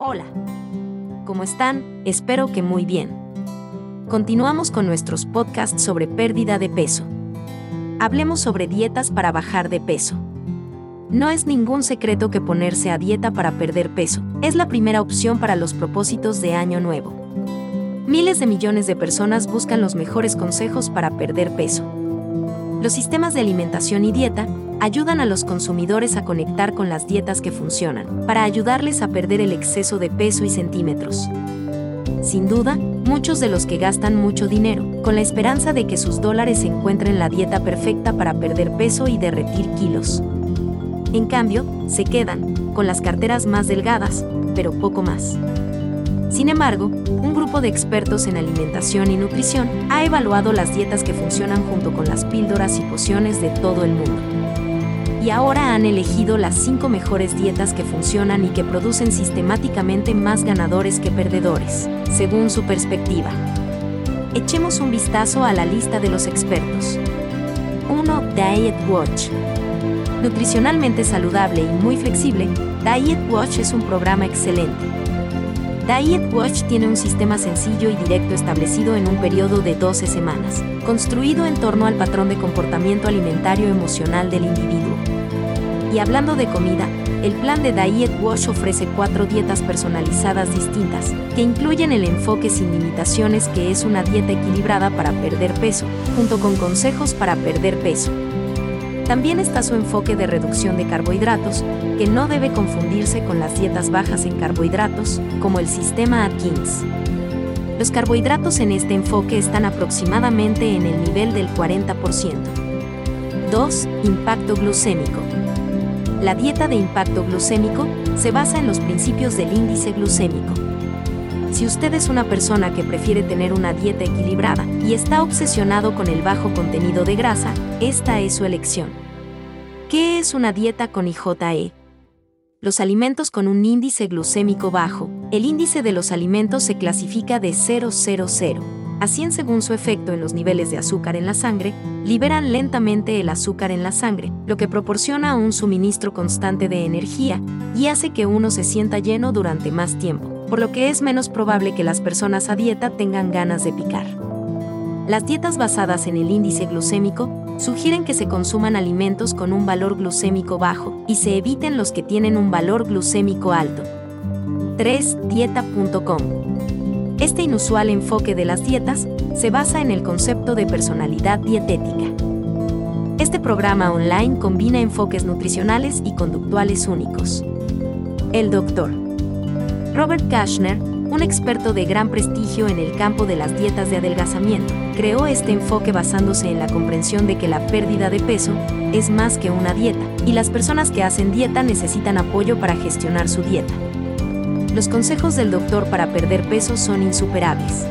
Hola. ¿Cómo están? Espero que muy bien. Continuamos con nuestros podcasts sobre pérdida de peso. Hablemos sobre dietas para bajar de peso. No es ningún secreto que ponerse a dieta para perder peso es la primera opción para los propósitos de Año Nuevo. Miles de millones de personas buscan los mejores consejos para perder peso. Los sistemas de alimentación y dieta ayudan a los consumidores a conectar con las dietas que funcionan, para ayudarles a perder el exceso de peso y centímetros. Sin duda, muchos de los que gastan mucho dinero, con la esperanza de que sus dólares encuentren la dieta perfecta para perder peso y derretir kilos. En cambio, se quedan, con las carteras más delgadas, pero poco más. Sin embargo, un grupo de expertos en alimentación y nutrición ha evaluado las dietas que funcionan junto con las píldoras y pociones de todo el mundo y ahora han elegido las 5 mejores dietas que funcionan y que producen sistemáticamente más ganadores que perdedores, según su perspectiva. Echemos un vistazo a la lista de los expertos. 1. Diet Watch. Nutricionalmente saludable y muy flexible, Diet Watch es un programa excelente. Diet Watch tiene un sistema sencillo y directo establecido en un periodo de 12 semanas, construido en torno al patrón de comportamiento alimentario emocional del individuo. Y hablando de comida, el plan de Diet Wash ofrece cuatro dietas personalizadas distintas, que incluyen el enfoque sin limitaciones que es una dieta equilibrada para perder peso, junto con consejos para perder peso. También está su enfoque de reducción de carbohidratos, que no debe confundirse con las dietas bajas en carbohidratos, como el sistema Atkins. Los carbohidratos en este enfoque están aproximadamente en el nivel del 40%. 2. Impacto glucémico. La dieta de impacto glucémico se basa en los principios del índice glucémico. Si usted es una persona que prefiere tener una dieta equilibrada y está obsesionado con el bajo contenido de grasa, esta es su elección. ¿Qué es una dieta con IJE? Los alimentos con un índice glucémico bajo. El índice de los alimentos se clasifica de 000 Así, según su efecto en los niveles de azúcar en la sangre, liberan lentamente el azúcar en la sangre, lo que proporciona un suministro constante de energía y hace que uno se sienta lleno durante más tiempo, por lo que es menos probable que las personas a dieta tengan ganas de picar. Las dietas basadas en el índice glucémico sugieren que se consuman alimentos con un valor glucémico bajo y se eviten los que tienen un valor glucémico alto. 3. Dieta.com este inusual enfoque de las dietas se basa en el concepto de personalidad dietética. Este programa online combina enfoques nutricionales y conductuales únicos. El doctor Robert Kashner, un experto de gran prestigio en el campo de las dietas de adelgazamiento, creó este enfoque basándose en la comprensión de que la pérdida de peso es más que una dieta, y las personas que hacen dieta necesitan apoyo para gestionar su dieta los consejos del doctor para perder peso son insuperables.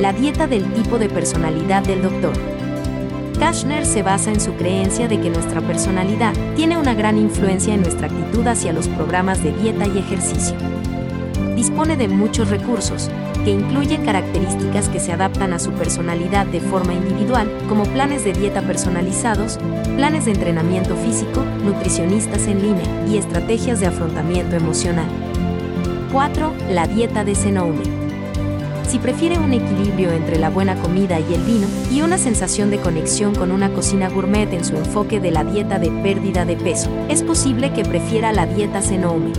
La dieta del tipo de personalidad del doctor. Kashner se basa en su creencia de que nuestra personalidad tiene una gran influencia en nuestra actitud hacia los programas de dieta y ejercicio. Dispone de muchos recursos, que incluyen características que se adaptan a su personalidad de forma individual, como planes de dieta personalizados, planes de entrenamiento físico, nutricionistas en línea y estrategias de afrontamiento emocional. 4. La dieta de Zenoume. Si prefiere un equilibrio entre la buena comida y el vino, y una sensación de conexión con una cocina gourmet en su enfoque de la dieta de pérdida de peso, es posible que prefiera la dieta Zenoume.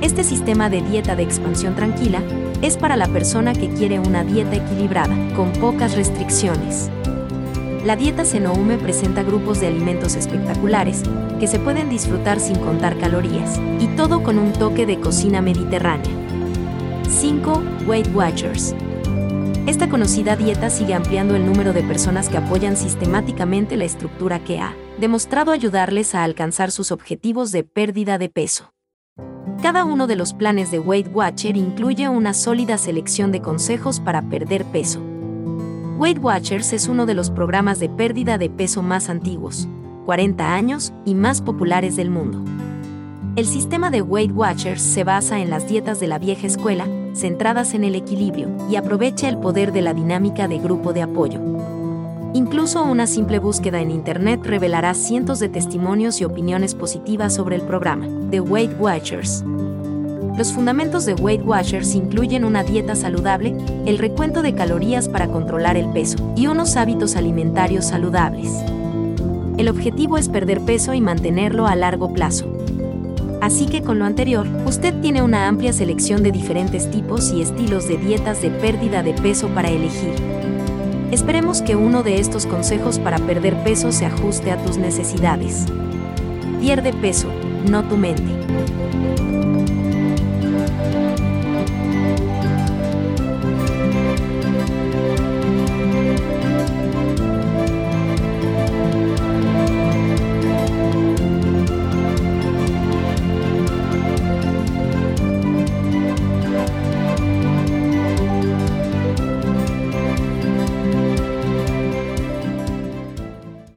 Este sistema de dieta de expansión tranquila es para la persona que quiere una dieta equilibrada, con pocas restricciones. La dieta Zenoume presenta grupos de alimentos espectaculares que se pueden disfrutar sin contar calorías, y todo con un toque de cocina mediterránea. 5. Weight Watchers. Esta conocida dieta sigue ampliando el número de personas que apoyan sistemáticamente la estructura que ha demostrado ayudarles a alcanzar sus objetivos de pérdida de peso. Cada uno de los planes de Weight Watcher incluye una sólida selección de consejos para perder peso Weight Watchers es uno de los programas de pérdida de peso más antiguos, 40 años y más populares del mundo. El sistema de Weight Watchers se basa en las dietas de la vieja escuela, centradas en el equilibrio, y aprovecha el poder de la dinámica de grupo de apoyo. Incluso una simple búsqueda en Internet revelará cientos de testimonios y opiniones positivas sobre el programa, The Weight Watchers. Los fundamentos de Weight Watchers incluyen una dieta saludable, el recuento de calorías para controlar el peso y unos hábitos alimentarios saludables. El objetivo es perder peso y mantenerlo a largo plazo. Así que con lo anterior, usted tiene una amplia selección de diferentes tipos y estilos de dietas de pérdida de peso para elegir. Esperemos que uno de estos consejos para perder peso se ajuste a tus necesidades. Pierde peso, no tu mente.